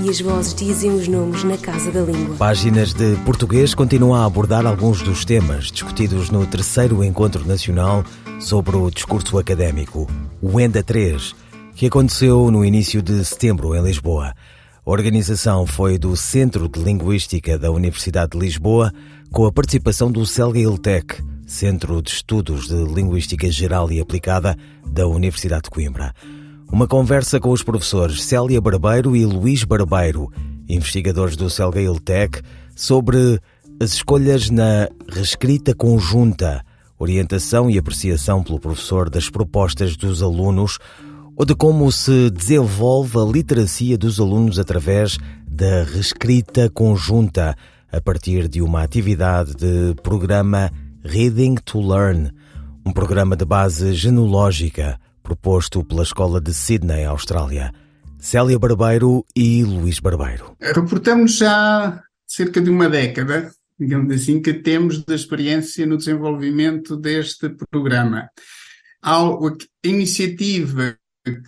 e as vozes dizem os nomes na Casa da Língua. Páginas de Português continua a abordar alguns dos temas discutidos no terceiro Encontro Nacional sobre o Discurso Académico, o ENDA 3, que aconteceu no início de setembro em Lisboa. A organização foi do Centro de Linguística da Universidade de Lisboa, com a participação do CELGA-ILTEC, Centro de Estudos de Linguística Geral e Aplicada da Universidade de Coimbra. Uma conversa com os professores Célia Barbeiro e Luís Barbeiro, investigadores do CELGA-ILTEC, sobre as escolhas na reescrita conjunta, orientação e apreciação pelo professor das propostas dos alunos ou de como se desenvolve a literacia dos alunos através da reescrita conjunta a partir de uma atividade de programa Reading to Learn, um programa de base genológica proposto pela Escola de Sydney, Austrália. Célia Barbeiro e Luís Barbeiro. Reportamos já cerca de uma década, digamos assim, que temos de experiência no desenvolvimento deste programa. A iniciativa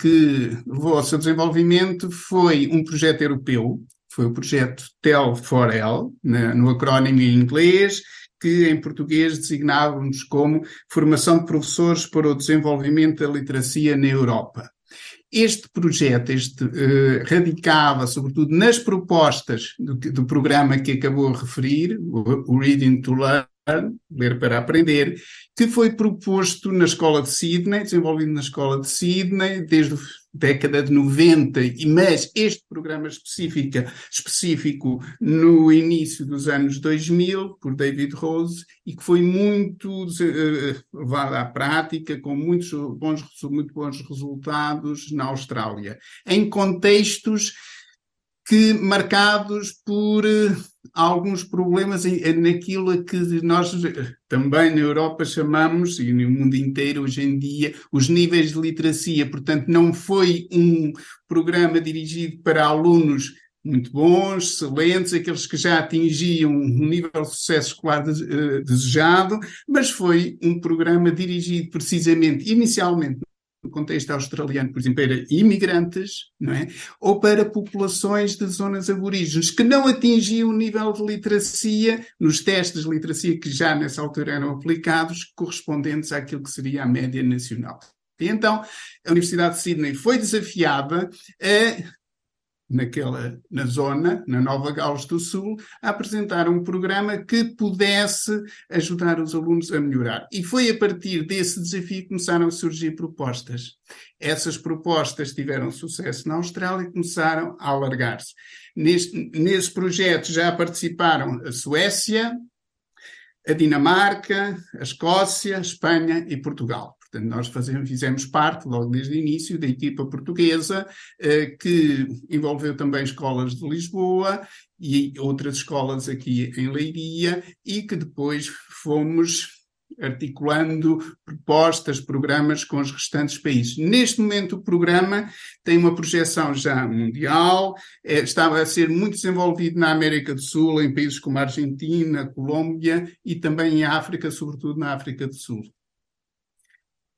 que levou ao seu desenvolvimento foi um projeto europeu, foi o projeto TEL4L, no acrónimo em inglês, que em português designávamos como Formação de Professores para o Desenvolvimento da Literacia na Europa. Este projeto este, uh, radicava, sobretudo, nas propostas do, do, programa que acabou a referir, o, o Reading to Learn, Ler para Aprender, que foi proposto na Escola de Sydney, desenvolvido na Escola de Sydney, desde a década de 90, mas este programa específico, específico no início dos anos 2000, por David Rose, e que foi muito uh, levado à prática, com muitos bons, muito bons resultados na Austrália, em contextos que marcados por uh, alguns problemas naquilo que nós também na Europa chamamos, e no mundo inteiro hoje em dia, os níveis de literacia. Portanto, não foi um programa dirigido para alunos muito bons, excelentes, aqueles que já atingiam um nível de sucesso escolar eh, desejado, mas foi um programa dirigido precisamente, inicialmente, no contexto australiano, por exemplo, para imigrantes, não é? Ou para populações de zonas aborígenes que não atingiam o nível de literacia nos testes de literacia que já nessa altura eram aplicados, correspondentes àquilo que seria a média nacional. E então, a Universidade de Sydney foi desafiada a naquela, na zona, na Nova Gales do Sul, a apresentar um programa que pudesse ajudar os alunos a melhorar. E foi a partir desse desafio que começaram a surgir propostas. Essas propostas tiveram sucesso na Austrália e começaram a alargar-se. Nesse projeto já participaram a Suécia, a Dinamarca, a Escócia, a Espanha e Portugal. Portanto, nós fazemos, fizemos parte, logo desde o início, da equipa portuguesa, eh, que envolveu também escolas de Lisboa e outras escolas aqui em Leiria, e que depois fomos articulando propostas, programas com os restantes países. Neste momento, o programa tem uma projeção já mundial, é, estava a ser muito desenvolvido na América do Sul, em países como a Argentina, Colômbia e também em África, sobretudo na África do Sul.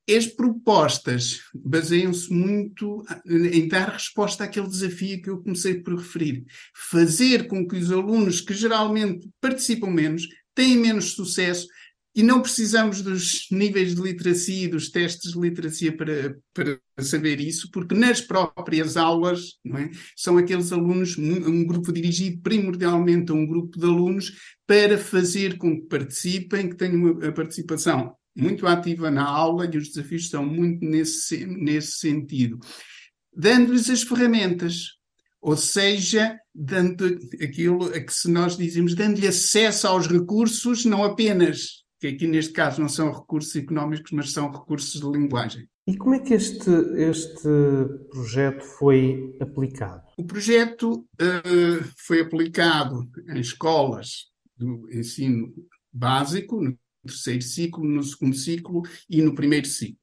As propostas baseiam-se muito em dar resposta àquele desafio que eu comecei por referir. Fazer com que os alunos que geralmente participam menos, têm menos sucesso, e não precisamos dos níveis de literacia e dos testes de literacia para, para saber isso, porque nas próprias aulas é, são aqueles alunos, um grupo dirigido primordialmente a um grupo de alunos, para fazer com que participem, que tenham uma participação muito ativa na aula e os desafios são muito nesse, nesse sentido. Dando-lhes as ferramentas, ou seja, dando aquilo a que se nós dizemos, dando-lhe acesso aos recursos, não apenas, que aqui neste caso não são recursos económicos, mas são recursos de linguagem. E como é que este, este projeto foi aplicado? O projeto uh, foi aplicado em escolas do ensino básico, no terceiro ciclo, no segundo ciclo e no primeiro ciclo.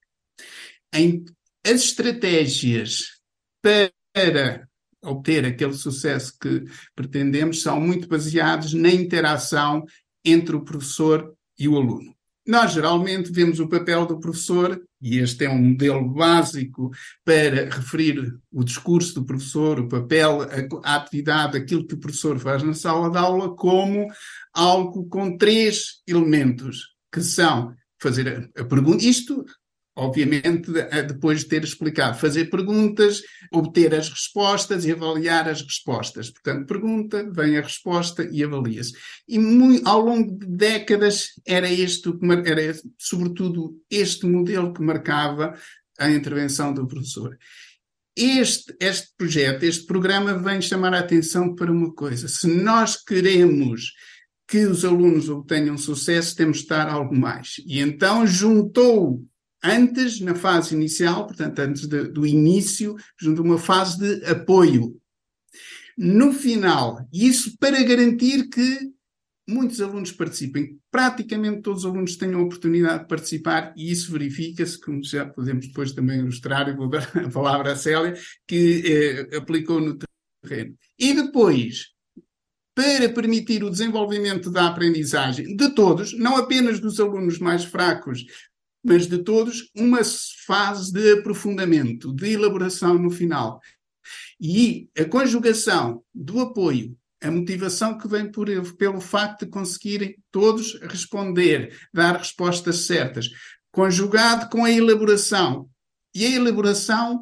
Em, as estratégias para obter aquele sucesso que pretendemos são muito baseadas na interação entre o professor e o aluno. Nós geralmente vemos o papel do professor, e este é um modelo básico para referir o discurso do professor, o papel, a, atividade, aquilo que o professor faz na sala de aula, como algo com três elementos, que são fazer a, a pergunta, isto obviamente, depois de ter explicado, fazer perguntas, obter as respostas e avaliar as respostas. Portanto, pergunta, vem a resposta e avalia-se. E muito, ao longo de décadas era este, era sobretudo este modelo que marcava a intervenção do professor. Este, este projeto, este programa vem chamar a atenção para uma coisa. Se nós queremos que os alunos obtenham sucesso, temos de estar algo mais. E então juntou antes, na fase inicial, portanto, antes de, do início, junto a uma fase de apoio. No final, isso para garantir que muitos alunos participem, praticamente todos os alunos tenham a oportunidade de participar e isso verifica-se, como já podemos depois também ilustrar, e vou dar a palavra à Célia, que eh, aplicou no terreno. E depois, para permitir o desenvolvimento da aprendizagem de todos, não apenas dos alunos mais fracos, mas de todos, uma fase de aprofundamento, de elaboração no final. E a conjugação do apoio, a motivação que vem por, pelo facto de conseguirem todos responder, dar respostas certas, conjugado com a elaboração. E a elaboração,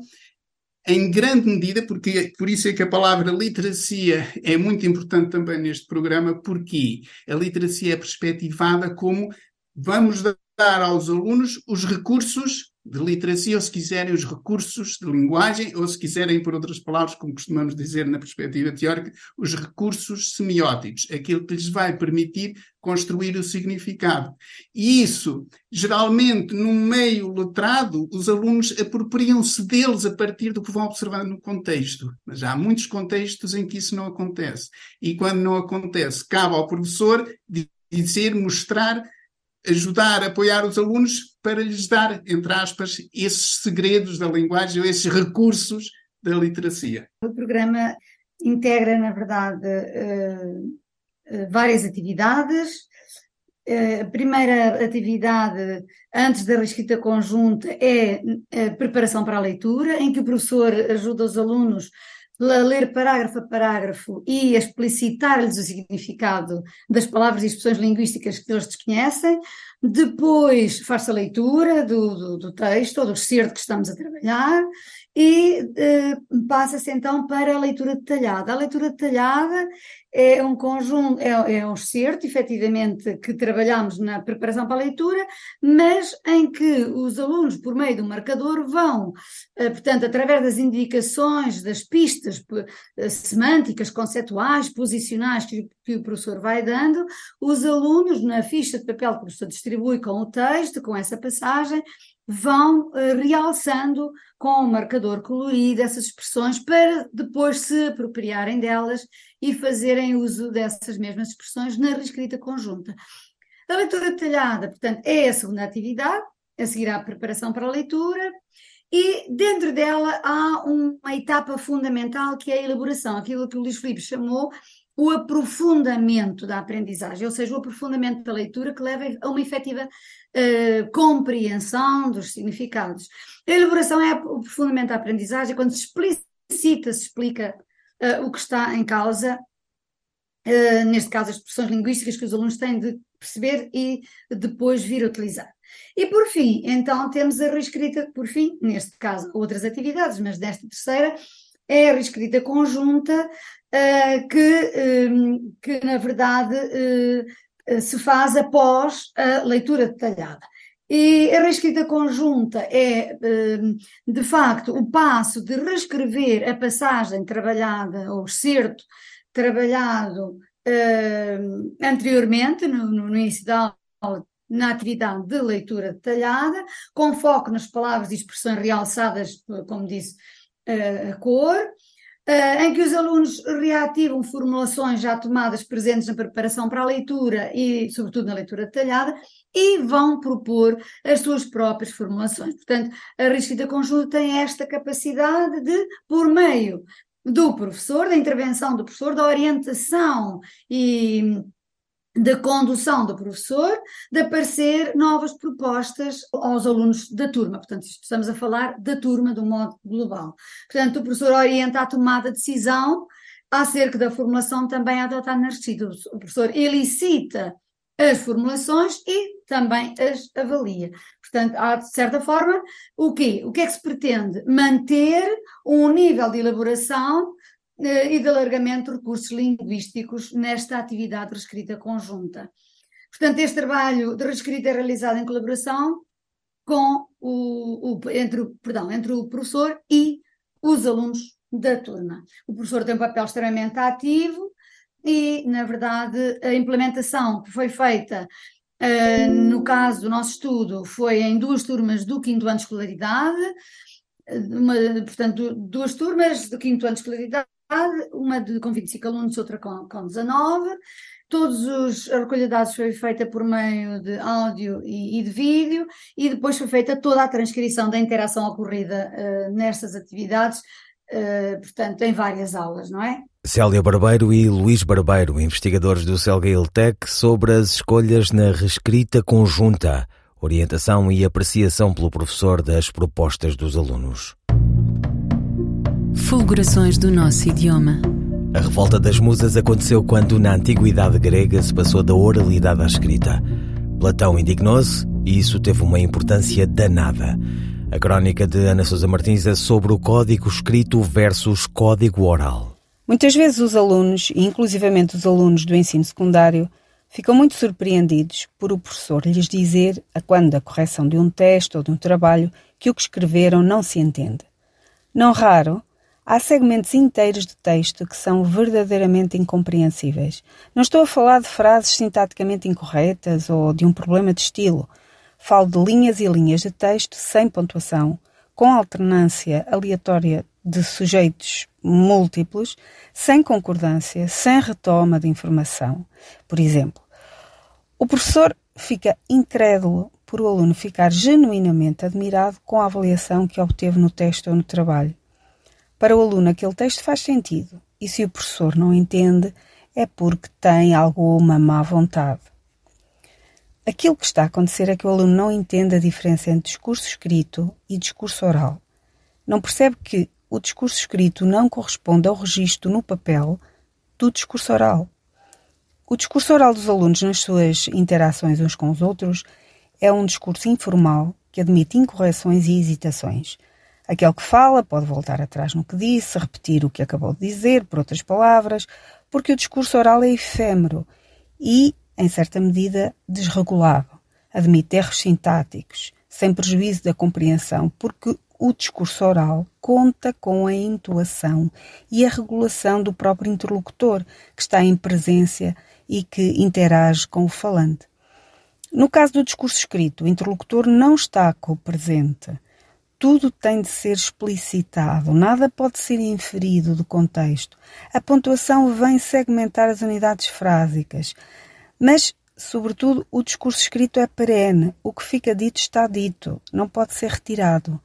em grande medida, porque por isso é que a palavra literacia é muito importante também neste programa, porque a literacia é perspectivada como vamos dar aos alunos os recursos de literacia, ou se quiserem, os recursos de linguagem, ou se quiserem, por outras palavras, como costumamos dizer na perspectiva teórica, os recursos semióticos, aquilo que lhes vai permitir construir o significado. E isso, geralmente, no meio letrado, os alunos apropriam-se deles a partir do que vão observando no contexto. Mas há muitos contextos em que isso não acontece. E quando não acontece, cabe ao professor dizer, mostrar ajudar, apoiar os alunos para lhes dar, entre aspas, esses segredos da linguagem, esses recursos da literacia. O programa integra, na verdade, eh, eh, várias atividades. Eh, a primeira atividade, antes da reescrita conjunta, é a preparação para a leitura, em que o professor ajuda os alunos a ler parágrafo a parágrafo e explicitar-lhes o significado das palavras e expressões linguísticas que eles desconhecem. Depois faz-se a leitura do, do, do texto ou do excerto que estamos a trabalhar e eh, passa-se então para a leitura detalhada. A leitura detalhada é um conjunto, é, é um excerto, efetivamente, que trabalhamos na preparação para a leitura, mas em que os alunos, por meio do marcador, vão, eh, portanto, através das indicações, das pistas eh, semânticas, conceituais, posicionais que, que o professor vai dando, os alunos, na ficha de papel que o professor distribui com o texto, com essa passagem, vão uh, realçando com o marcador colorido essas expressões para depois se apropriarem delas e fazerem uso dessas mesmas expressões na reescrita conjunta. A leitura detalhada, portanto, é a segunda atividade, a seguir à preparação para a leitura, e dentro dela há uma etapa fundamental que é a elaboração, aquilo que o Luís Filipe chamou o aprofundamento da aprendizagem, ou seja, o aprofundamento da leitura que leva a uma efetiva uh, compreensão dos significados. A elaboração é o aprofundamento da aprendizagem, quando se explicita, se explica uh, o que está em causa, uh, neste caso as expressões linguísticas que os alunos têm de perceber e depois vir a utilizar. E por fim, então temos a reescrita, por fim, neste caso outras atividades, mas nesta terceira, é a reescrita conjunta uh, que, um, que, na verdade, se faz após a leitura detalhada. E a reescrita conjunta é, hum, de facto, o passo de reescrever a passagem trabalhada, ou excerto trabalhado uh, anteriormente, no, no, início da aula, na atividade de leitura detalhada, com foco nas palavras e expressões realçadas, como disse, uh, a cor, Uh, em que os alunos reativam formulações já tomadas presentes na preparação para a leitura e, sobretudo, na leitura detalhada, e vão propor as suas próprias formulações. Portanto, a reescrita conjunta tem esta capacidade de, por meio do professor, da intervenção do professor, da orientação e da condução do professor, de aparecer novas propostas aos alunos da turma. Portanto, estamos a falar da turma um modo global. Portanto, o professor orienta a tomada de decisão acerca da formulação também adotada na reescrita. O professor elicita as formulações e também as avalia. Portanto, há, de certa forma, o quê? O que é que se pretende? Manter um nível de elaboração eh, e de alargamento de recursos linguísticos nesta atividade de reescrita conjunta. Portanto, este trabalho de reescrita é realizado em colaboração com o, o, entre, perdão, entre o professor e os alunos da turma. O professor tem um papel extremamente ativo e, na verdade, a implementação que foi feita uh, no caso do nosso estudo foi em duas turmas do quinto ano de escolaridade, uma, portanto, duas turmas do quinto ano de escolaridade, uma de, com 25 alunos, outra com, com 19. Todos os, a recolha de dados foi feita por meio de áudio e, e, de vídeo, e depois foi feita toda a transcrição da interação ocorrida uh, nestas atividades, uh, portanto, em várias aulas, não é? Célia Barbeiro e Luís Barbeiro, investigadores do Celgail Tech, sobre as escolhas na reescrita conjunta, orientação e apreciação pelo professor das propostas dos alunos. Fulgurações do nosso idioma. A revolta das musas aconteceu quando, na antiguidade grega, se passou da oralidade à escrita. Platão indignou-se e isso teve uma importância danada. A crónica de Ana Sousa Martins é sobre o código escrito versus código oral. Muitas vezes os alunos, e inclusivamente os alunos do ensino secundário, ficam muito surpreendidos por o professor lhes dizer, a quando da correção de um texto ou de um trabalho, que o que escreveram não se entende. Não raro, Há segmentos inteiros de texto que são verdadeiramente incompreensíveis. Não estou a falar de frases sintaticamente incorretas ou de um problema de estilo. Falo de linhas e linhas de texto sem pontuação, com alternância aleatória de sujeitos múltiplos, sem concordância, sem retoma de informação. Por exemplo, o professor fica incrédulo por o aluno ficar genuinamente admirado com a avaliação que obteve no texto ou no trabalho. Para o aluno, aquele texto faz sentido, e se o professor não entende, é porque tem alguma má vontade. Aquilo que está a acontecer é que o aluno não entende a diferença entre discurso escrito e discurso oral. Não percebe que o discurso escrito não corresponde ao registro no papel do discurso oral. O discurso oral dos alunos nas suas interações uns com os outros é um discurso informal que admite incorreções e hesitações Aquele que fala pode voltar atrás no que disse, repetir o que acabou de dizer, por outras palavras, porque o discurso oral é efêmero e, em certa medida, desregulado. Admite erros sintáticos, sem prejuízo da compreensão, porque o discurso oral conta com a intuação e a regulação do próprio interlocutor, que está em presença e que interage com o falante. No caso do discurso escrito, o interlocutor não está co-presente tudo tem de ser explicitado, nada pode ser inferido do contexto. A pontuação vem segmentar as unidades frásicas, mas, sobretudo, o discurso escrito é perene. O que fica dito está dito, não pode ser retirado.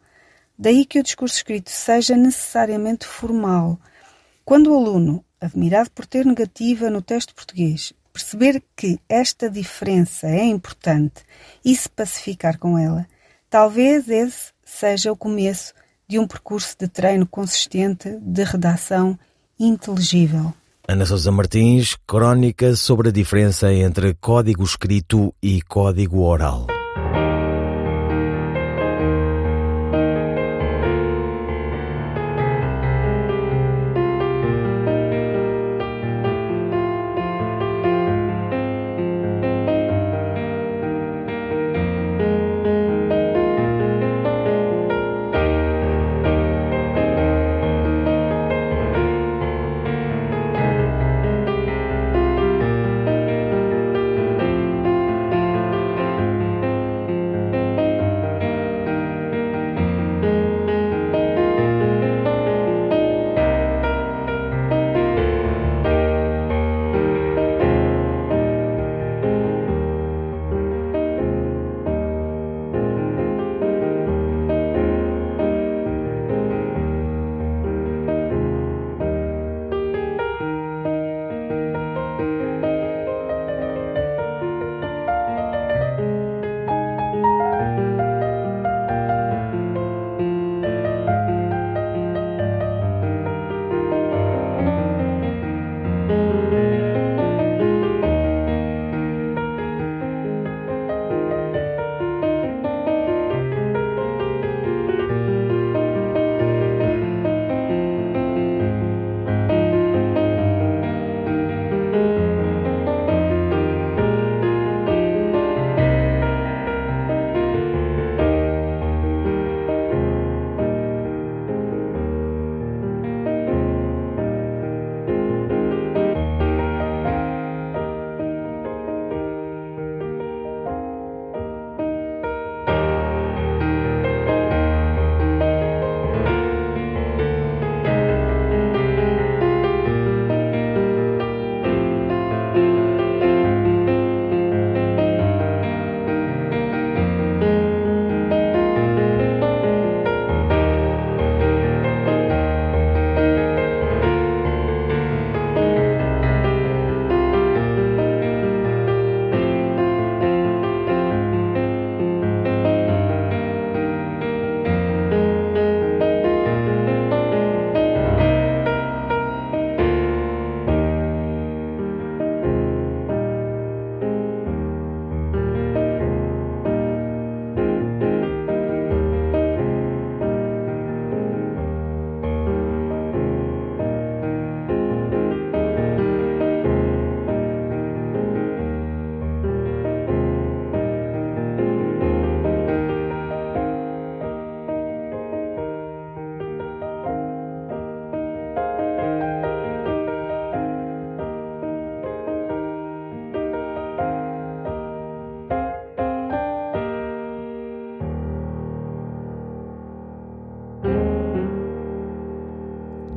Daí que o discurso escrito seja necessariamente formal. Quando o aluno, admirado por ter negativa no texto português, perceber que esta diferença é importante e se pacificar com ela, talvez esse seja o começo de um percurso de treino consistente de redação inteligível. Ana Sousa Martins, crónica sobre a diferença entre código escrito e código oral.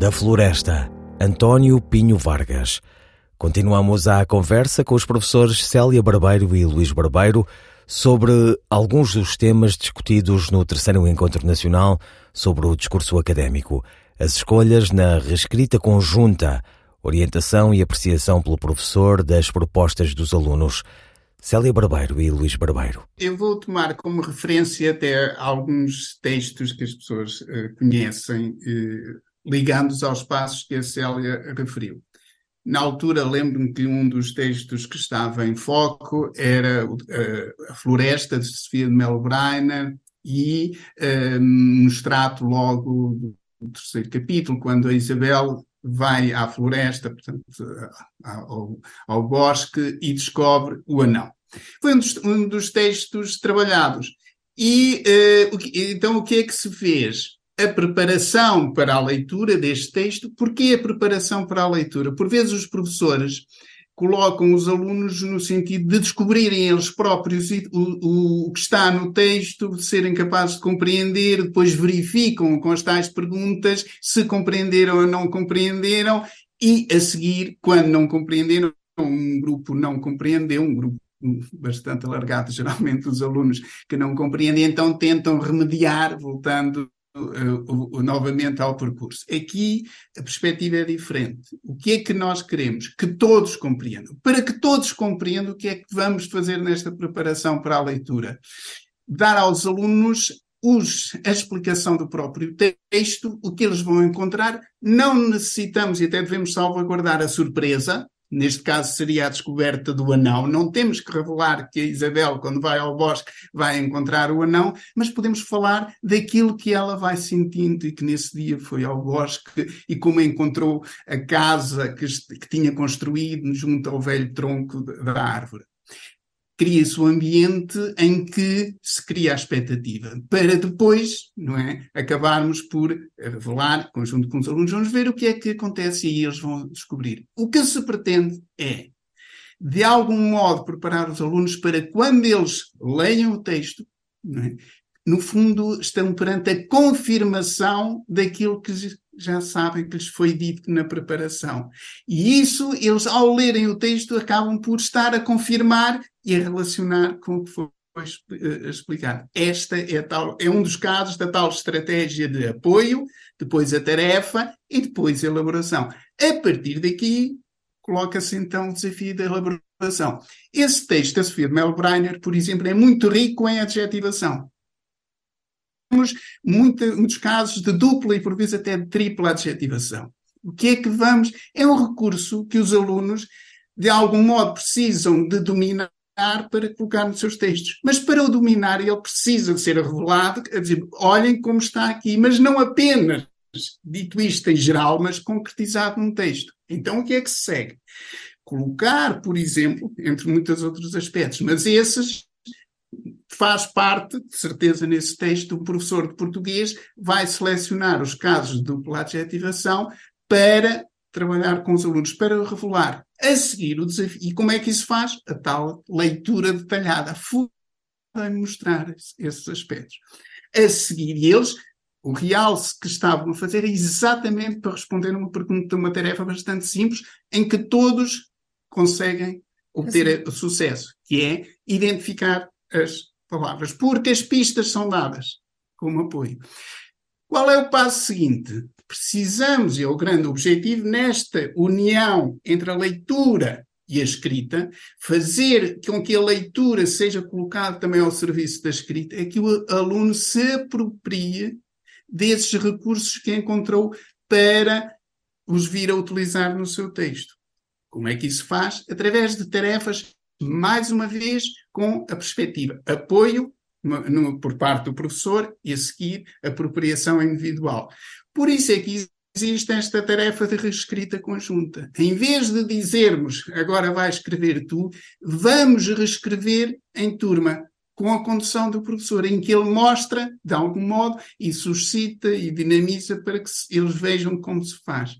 Da Floresta, António Pinho Vargas. Continuamos a conversa com os professores Célia Barbeiro e Luís Barbeiro sobre alguns dos temas discutidos no terceiro encontro nacional sobre o discurso académico, as escolhas na reescrita conjunta, orientação e apreciação pelo professor das propostas dos alunos. Célia Barbeiro e Luís Barbeiro. Eu vou tomar como referência até alguns textos que as pessoas uh, conhecem, uh, ligando-os aos passos que a Célia referiu. Na altura, lembro-me que um dos textos que estava em foco era uh, A Floresta, de Sofia de Melo Breiner, e um extrato logo do terceiro capítulo, quando a Isabel vai à floresta, portanto, ao, ao bosque e descobre o anão. Foi um dos, um dos textos trabalhados. E uh, então o que é que se fez? A preparação para a leitura deste texto. Porquê a preparação para a leitura? Por vezes os professores colocam os alunos no sentido de descobrirem eles próprios o, o, que está no texto, de serem capazes de compreender, depois verificam com as tais perguntas se compreenderam ou não compreenderam, e a seguir, quando não compreenderam, um grupo não compreendeu, um grupo bastante alargado, geralmente os alunos que não compreendem, então tentam remediar, voltando uh, novamente ao percurso. Aqui a perspectiva é diferente. O que é que nós queremos? Que todos compreendam. Para que todos compreendam, o que é que vamos fazer nesta preparação para a leitura? Dar aos alunos os, a explicação do próprio texto, o que eles vão encontrar. Não necessitamos e até devemos salvaguardar a surpresa, neste caso seria a descoberta do anão. Não temos que revelar que a Isabel, quando vai ao bosque, vai encontrar o anão, mas podemos falar daquilo que ela vai sentindo e que nesse dia foi ao bosque e como encontrou a casa que, que tinha construído junto ao velho tronco da árvore cria-se o um ambiente em que se cria a expectativa, para depois, não é, acabarmos por revelar, conjunto com os alunos, vamos ver o que é que acontece e eles vão descobrir. O que se pretende é, de algum modo, preparar os alunos para quando eles leiam o texto, é, no fundo, estão perante a confirmação daquilo que já sabem que lhes foi dito na preparação. E isso, eles, ao lerem o texto, acabam por estar a confirmar e a relacionar com o que foi eh, explicado. Esta é, tal, é um dos casos da tal estratégia de apoio, depois a tarefa e depois a elaboração. A partir daqui, coloca-se então o desafio da elaboração. Esse texto da Sofia de Melbreiner, por exemplo, é muito rico em adjetivação temos muitos casos de dupla e por vezes até de tripla adjetivação. O que é que vamos? É um recurso que os alunos, de algum modo, precisam de dominar para colocar nos seus textos. Mas para o dominar, ele precisa ser revelado, a dizer, olhem como está aqui, mas não apenas dito isto em geral, mas concretizado num texto. Então, o que é que se segue? Colocar, por exemplo, entre muitos outros aspectos, mas esses faz parte, de certeza, nesse texto, o professor de português vai selecionar os casos de dupla adjetivação para trabalhar com os alunos, para revelar a seguir o desafio. E como é que isso faz? A tal leitura detalhada, vai mostrar esses aspectos. A seguir, eles, o realce que estavam a fazer é exatamente para responder a uma pergunta, uma tarefa bastante simples, em que todos conseguem obter assim. sucesso, que é identificar as palavras, porque as pistas são dadas como apoio. Qual é o passo seguinte? Precisamos, e é o grande objetivo, nesta união entre a leitura e a escrita, fazer com que a leitura seja colocada também ao serviço da escrita, é que o aluno se aproprie desses recursos que encontrou para os vir a utilizar no seu texto. Como é que isso faz? Através de tarefas mais uma vez, com a perspectiva apoio por parte do professor e a seguir apropriação individual. Por isso é que existe esta tarefa de reescrita conjunta. Em vez de dizermos agora vai escrever tu, vamos reescrever em turma, com a condução do professor, em que ele mostra, de algum modo, e suscita e dinamiza para que eles vejam como se faz.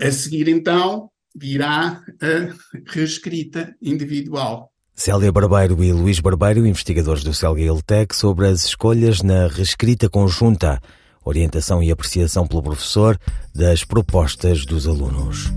A seguir, então, virá a reescrita individual. Célia Barbeiro e Luís Barbeiro, investigadores do Celguil Tech, sobre as escolhas na reescrita conjunta, orientação e apreciação pelo professor das propostas dos alunos.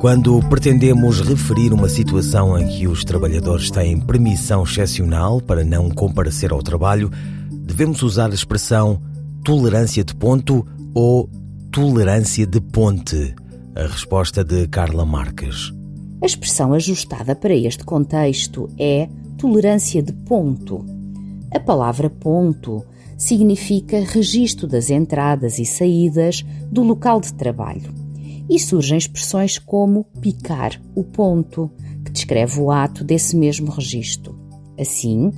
Quando pretendemos referir uma situação em que os trabalhadores têm permissão excepcional para não comparecer ao trabalho, devemos usar a expressão tolerância de ponto ou tolerância de ponte. A resposta de Carla Marques. A expressão ajustada para este contexto é tolerância de ponto. A palavra ponto significa registro das entradas e saídas do local de trabalho e surgem expressões como picar o ponto, que descreve o ato desse mesmo registro. Assim,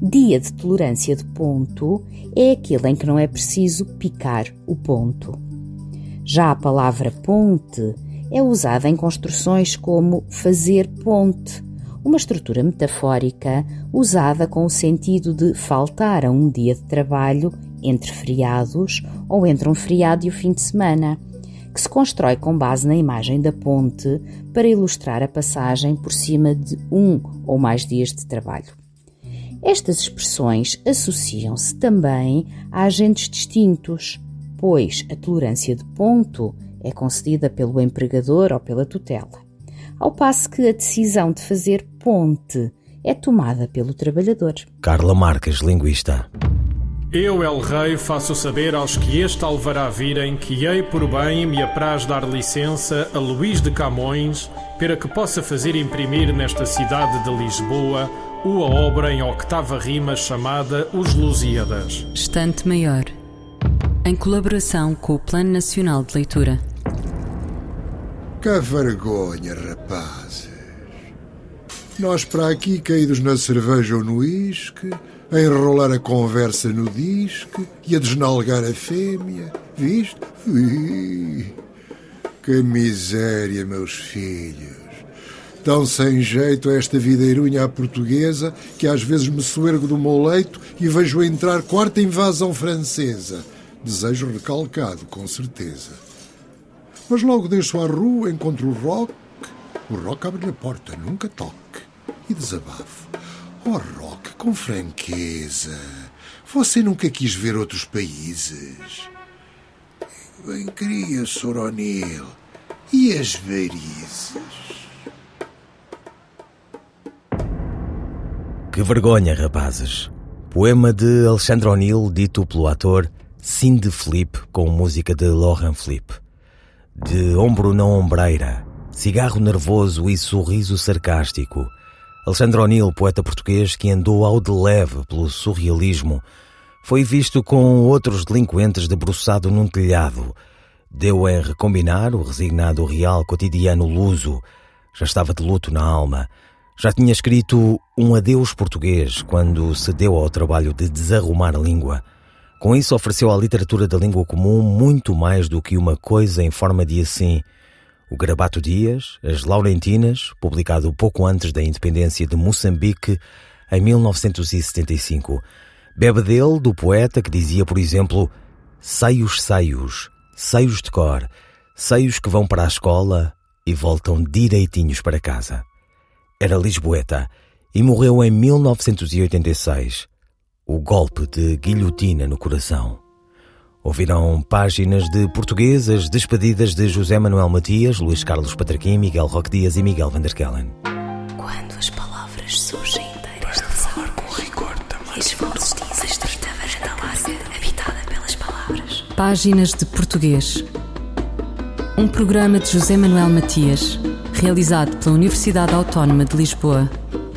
dia de tolerância de ponto é aquele em que não é preciso picar o ponto. Já a palavra ponte é usada em construções como fazer ponte, uma estrutura metafórica usada com o sentido de faltar a um dia de trabalho entre feriados ou entre um feriado e o fim de semana que se constrói com base na imagem da ponte para ilustrar a passagem por cima de um ou mais dias de trabalho. Estas expressões associam-se também a agentes distintos, pois a tolerância de ponto é concedida pelo empregador ou pela tutela, ao passo que a decisão de fazer ponte é tomada pelo trabalhador. Carla Marques, linguista. Eu, El Rei, faço saber aos que este alvará virem que hei por bem me apraz dar licença a Luís de Camões para que possa fazer imprimir nesta cidade de Lisboa uma obra em octava rima chamada Os Lusíadas. Estante Maior, em colaboração com o Plano Nacional de Leitura. Que vergonha, rapazes! Nós para aqui caídos na cerveja ou no uísque a enrolar a conversa no disco e a desnalgar a fêmea. Viste? Que miséria, meus filhos. Tão sem jeito esta videirunha à portuguesa que às vezes me soergo do meu leito e vejo entrar quarta invasão francesa. Desejo recalcado, com certeza. Mas logo deixo à rua, encontro o rock. O rock abre-lhe a porta, nunca toque. E desabafo. Oh, Rock, com franqueza. Você nunca quis ver outros países? Bem queria, Sr. O'Neill. E as varizes? Que vergonha, rapazes. Poema de Alexandre O'Neill, dito pelo ator Cindy Flip, com música de Laurent Flip. De ombro na ombreira, cigarro nervoso e sorriso sarcástico Alexandre O'Neill, poeta português que andou ao de leve pelo surrealismo, foi visto com outros delinquentes debruçado num telhado. Deu em recombinar o resignado real cotidiano luso. Já estava de luto na alma. Já tinha escrito um adeus português quando se deu ao trabalho de desarrumar a língua. Com isso ofereceu à literatura da língua comum muito mais do que uma coisa em forma de assim – o Garabato Dias, As Laurentinas, publicado pouco antes da independência de Moçambique, em 1975. Bebe dele, do poeta que dizia, por exemplo, Seios, seios, seios de cor, seios que vão para a escola e voltam direitinhos para casa. Era lisboeta e morreu em 1986. O golpe de guilhotina no coração. Ouvirão páginas de portuguesas despedidas de José Manuel Matias, Luís Carlos Patraquim, Miguel Roque Dias e Miguel Vanderkellen. Quando as palavras surgem inteiras Para falar com rigor também. E esforços varanda larga, habitada pelas palavras. Páginas de Português. Um programa de José Manuel Matias, realizado pela Universidade Autónoma de Lisboa.